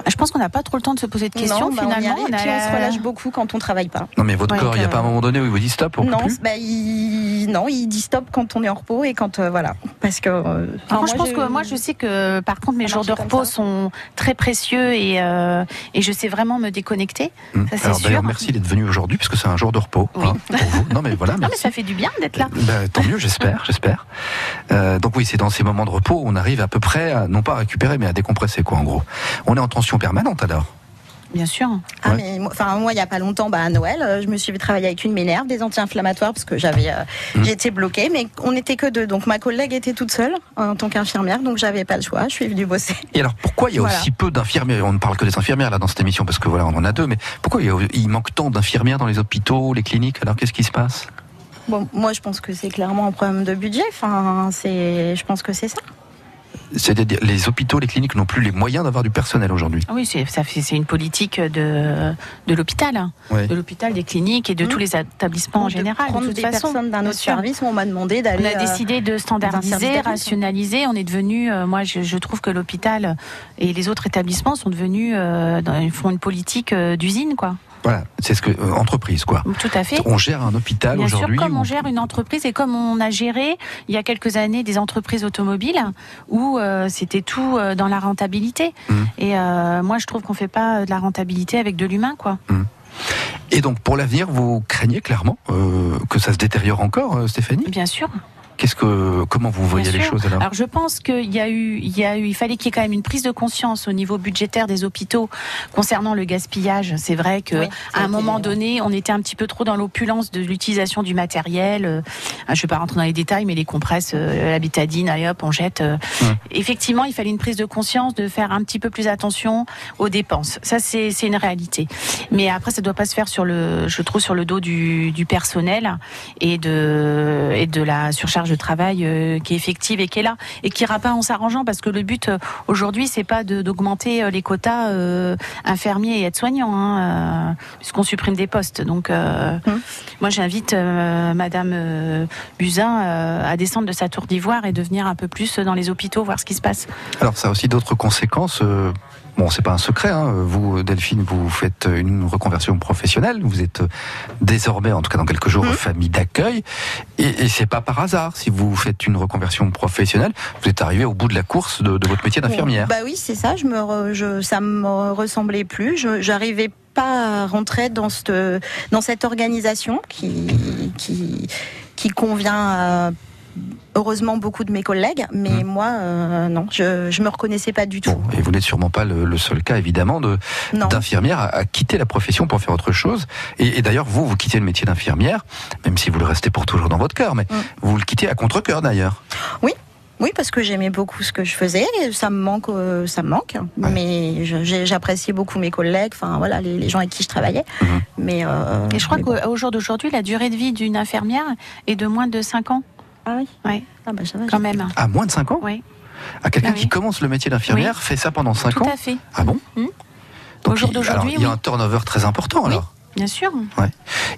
Je pense qu'on n'a pas trop le temps de se poser de questions Non, bah, on y finalement. arrive, a puis on se relâche beaucoup quand on travaille pas. Non mais votre Ouais, corps, il n'y a que- pas un moment donné où il vous dit stop, on Non, plus bah, il... non, il dit stop quand on est en repos et quand euh, voilà, parce que. euh, Alors, moi, enfin, je pense que moi, je sais que par contre, mes Ça jours de repos ça. sont très précieux et, euh, et je sais vraiment me déconnecter. Ça, c'est Alors d'ailleurs, merci d'être venu aujourd'hui, puisque c'est un jour de repos hein, pour vous. Non mais voilà, [laughs] Non, mais ça fait du bien d'être là. Ben, tant mieux, j'espère, [laughs] j'espère. Euh, donc oui, c'est dans ces moments de repos où on arrive à peu près, à, non pas à récupérer, mais à décompresser, quoi, en gros. On est en tension permanente alors. Bien sûr. Ah, Ouais. mais moi, enfin, moi, il y a pas longtemps, bah, à Noël, euh, je me suis fait travailler avec une Ménère, des anti-inflammatoires, parce que j'avais, euh, Mmh. j'étais bloquée, mais on n'était que deux. Donc, ma collègue était toute seule, en tant qu'infirmière, donc j'avais pas le choix. Je suis venue bosser. Et alors, pourquoi il y a Voilà. aussi peu d'infirmières? On ne parle que des infirmières là dans cette émission, parce que voilà, on en a deux, mais pourquoi il, y a- il manque tant d'infirmières dans les hôpitaux, les cliniques? Alors, qu'est-ce qui se passe? Bon, moi, je pense que c'est clairement un problème de budget. Enfin, c'est, je pense que c'est ça. C'est-à-dire, les hôpitaux, les cliniques n'ont plus les moyens d'avoir du personnel aujourd'hui. Ah Oui, c'est ça fait- c'est une politique de, de l'hôpital, hein. Ouais. de l'hôpital, des cliniques et de tous les établissements en général. prendre de toute des façon, personnes d'un bien autre sûr. service, on m'a demandé On d'aller. a euh, décidé de standardiser, rationaliser. On est devenu, euh, moi, je, je trouve que l'hôpital et les autres établissements sont devenus, euh, dans- font une politique euh, d'usine, quoi. Voilà, c'est ce que euh, entreprise quoi. Tout à fait. On gère un hôpital Bien sûr, aujourd'hui. comme où- on gère une entreprise et comme on a géré il y a quelques années des entreprises automobiles où euh, c'était tout euh, dans la rentabilité. Mmh. Et moi, je trouve qu'on fait pas de la rentabilité avec de l'humain, quoi. Et donc, pour l'avenir, vous craignez clairement que ça se détériore encore, Stéphanie? Bien sûr. Qu'est-ce que, comment vous voyez Bien les sûr. choses alors Alors je pense qu'il y a eu, il y a eu, il fallait qu'il y ait quand même une prise de conscience au niveau budgétaire des hôpitaux concernant le gaspillage. C'est vrai que Oui, à un moment donné, on était un petit peu trop dans l'opulence de l'utilisation du matériel. Euh, Je vais pas rentrer dans les détails, mais les compresses, euh, la bétadine, allez hop, on jette. euh. Effectivement, il fallait une prise de conscience de faire un petit peu plus attention aux dépenses. Ça, c'est c'est une réalité. Mais après, ça doit pas se faire sur le, je trouve, sur le dos du, du personnel et de et de la surcharge de travail euh, qui est effective et qui est là et qui ira pas en s'arrangeant parce que le but euh, aujourd'hui, c'est pas d'augmenter euh, les quotas euh, infirmiers et aides-soignants, hein, puisqu'on supprime des postes. Donc, euh, moi, j'invite euh, Madame euh, Buzyn euh, à descendre de sa tour d'ivoire et de venir un peu plus dans les hôpitaux voir ce qui se passe. Alors ça a aussi d'autres conséquences. Bon, c'est pas un secret. Hein. Vous, Delphine, vous faites une reconversion professionnelle. Vous êtes euh, désormais, en tout cas dans quelques jours, famille d'accueil. Et, et c'est pas par hasard. Si vous faites une reconversion professionnelle, vous êtes arrivé au bout de la course de, de votre métier d'infirmière. Bah oui, c'est ça. Je me, re- je, ça me ressemblait plus. J'arrivais pas à rentrer dans cette, dans cette organisation qui, qui, qui convient à heureusement beaucoup de mes collègues, mais moi, euh, non, je, je me reconnaissais pas du tout. Et vous n'êtes sûrement pas le, le seul cas, évidemment, de d'infirmière à, à quitter la profession pour faire autre chose. Et, et d'ailleurs, vous, vous quittez le métier d'infirmière, même si vous le restez pour toujours dans votre cœur, mais vous le quittez à contre-cœur d'ailleurs. Oui. Oui, parce que j'aimais beaucoup ce que je faisais. et Ça me manque, euh, ça me manque. Mais j'appréciais beaucoup mes collègues, enfin voilà, les, les gens avec qui je travaillais. Mais euh, Et je crois bon. qu'au jour d'aujourd'hui, la durée de vie d'une infirmière est de moins de 5 ans. Ah oui Oui. Ah bah ça va. Quand même. À moins de 5 ans Oui. À quelqu'un Ah oui. qui commence le métier d'infirmière, fait ça pendant 5 Tout ans à fait. Ah bon. Donc, Au jour d'aujourd'hui, il y a oui. un turnover très important alors. Bien sûr. Ouais.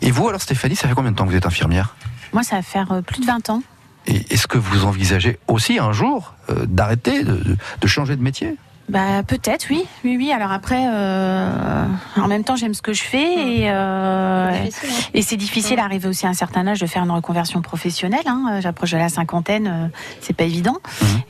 Et vous alors Stéphanie, ça fait combien de temps que vous êtes infirmière? Moi, ça va faire euh, plus de 20 ans. Et est-ce que vous envisagez aussi un jour euh, d'arrêter, de, de- de changer de métier? Bah peut-être, oui, oui, oui. Alors après, euh, en même temps, j'aime ce que je fais et, euh, et c'est difficile d'arriver aussi à un certain âge de faire une reconversion professionnelle. Hein. J'approche de la cinquantaine, euh, c'est pas évident.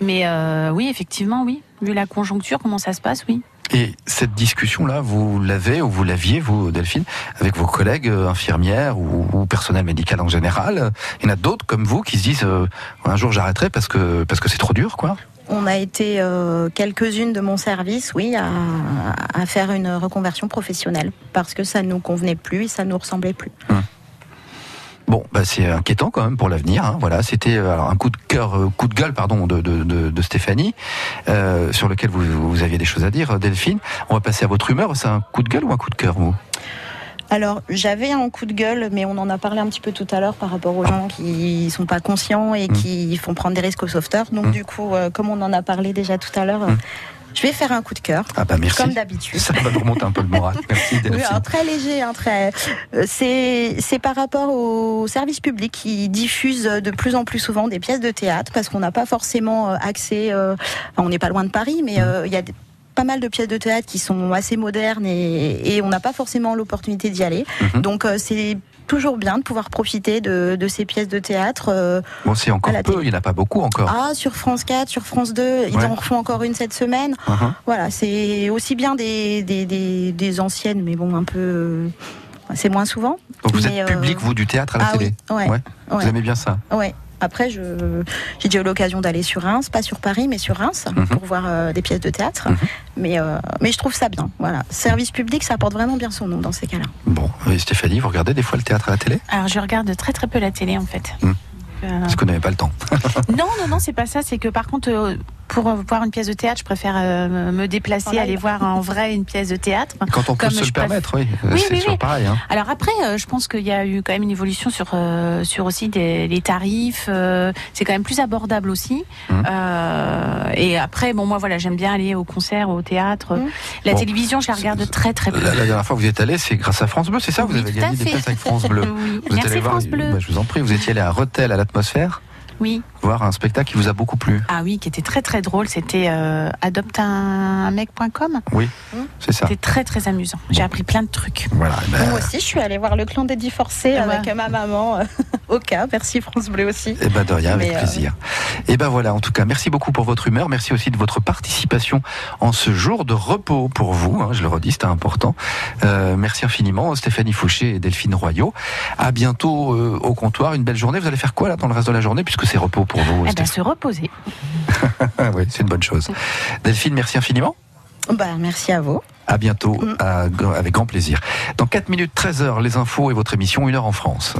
Mais euh, oui, effectivement, oui. Vu la conjoncture, comment ça se passe, oui. Et cette discussion-là, vous l'avez ou vous l'aviez, vous, Delphine, avec vos collègues euh, infirmières ou, ou personnel médical en général? Il y en a d'autres comme vous qui se disent euh, un jour j'arrêterai parce que parce que c'est trop dur, quoi. On a été euh, quelques-unes de mon service, oui, à, faire une reconversion professionnelle parce que ça nous convenait plus et ça nous ressemblait plus. Bon, bah c'est inquiétant quand même pour l'avenir. hein. Voilà, c'était euh, un coup de cœur, euh, coup de gueule, pardon, de, Stéphanie, sur lequel vous, vous aviez des choses à dire, Delphine. On va passer à votre humeur. C'est un coup de gueule ou un coup de cœur, vous? Alors, j'avais un coup de gueule, mais on en a parlé un petit peu tout à l'heure par rapport aux gens qui sont pas conscients et qui font prendre des risques aux sauveteurs. Donc, Mm. du coup, euh, comme on en a parlé déjà tout à l'heure, euh, je vais faire un coup de cœur. Ah bah merci. Comme d'habitude. Ça va nous remonter un peu le moral. [laughs] Merci, Oui, alors très léger, hein, très. euh, C'est c'est par rapport au service public qui diffuse de plus en plus souvent des pièces de théâtre parce qu'on n'a pas forcément euh, accès. euh, on n'est pas loin de Paris, mais euh, il y a des- pas mal de pièces de théâtre qui sont assez modernes et, et on n'a pas forcément l'opportunité d'y aller. Donc euh, c'est toujours bien de pouvoir profiter de, de ces pièces de théâtre. euh, Bon, c'est encore peu. télé. Il n'y en a pas beaucoup encore. ah, sur France 4, sur France 2, ils Ouais. en refont encore une cette semaine. Uh-huh. Voilà, c'est aussi bien des, des, des, des anciennes, mais bon, un peu. euh, C'est moins souvent. Donc vous Mais, êtes euh, public, vous, du théâtre à la ah télé oui, ouais, Vous ouais. aimez bien ça Ouais. Après, je, j'ai déjà eu l'occasion d'aller sur Reims, pas sur Paris, mais sur Reims, Mhm. pour voir euh, des pièces de théâtre. Mais, euh, mais je trouve ça bien. Voilà. Service public, ça porte vraiment bien son nom dans ces cas-là. Bon, et Stéphanie, vous regardez des fois le théâtre à la télé? Alors je regarde très très peu la télé en fait. Hmm. Euh, Parce vous n'avez pas le temps. [laughs] Non, non, non, c'est pas ça. C'est que par contre, euh, pour voir une pièce de théâtre, je préfère euh, me déplacer, aller voir en vrai une pièce de théâtre. Quand on peut Comme se le permettre, oui. Oui, c'est oui, toujours oui. pareil. Hein. Alors après, euh, je pense qu'il y a eu quand même une évolution sur euh, sur aussi des, les tarifs. euh, c'est quand même plus abordable aussi. Mmh. Euh, et après, bon, moi voilà, j'aime bien aller au concert, au théâtre. La Bon. télévision, je la regarde très très peu. La, la dernière fois que vous êtes allé, c'est grâce à France Bleu, c'est ça? Vous avez gagné des places avec France Bleu. [laughs] Oui. Vous êtes Merci, allé voir, France Bleu. bah, je vous en prie, vous étiez allé à Retel à l'atmosphère, Oui. voir un spectacle qui vous a beaucoup plu. Ah oui, qui était très très drôle. C'était euh, adopte un mec.com. Oui, c'est ça. C'était très très amusant. J'ai appris plein de trucs. Voilà. eh ben, Moi aussi, je suis allée voir le clan d'Eddie Forcé Ah ouais. avec ma maman. [laughs] au cas. Merci France Bleu aussi. Eh ben de rien, avec Mais, euh, plaisir. Et ben voilà, en tout cas, merci beaucoup pour votre humeur. Merci aussi de votre participation en ce jour de repos pour vous. hein, je le redis, c'était important. Euh, merci infiniment, Stéphanie Fouché et Delphine Royot. À bientôt euh, au comptoir. Une belle journée. Vous allez faire quoi là dans le reste de la journée puisque c'est repos pour vous Eh ben, se reposer. [laughs] Oui, c'est une bonne chose. Delphine, merci infiniment. Bah, merci à vous. À bientôt, à- avec grand plaisir. Dans 4 minutes 13 heures, les infos et votre émission 1 heure en France.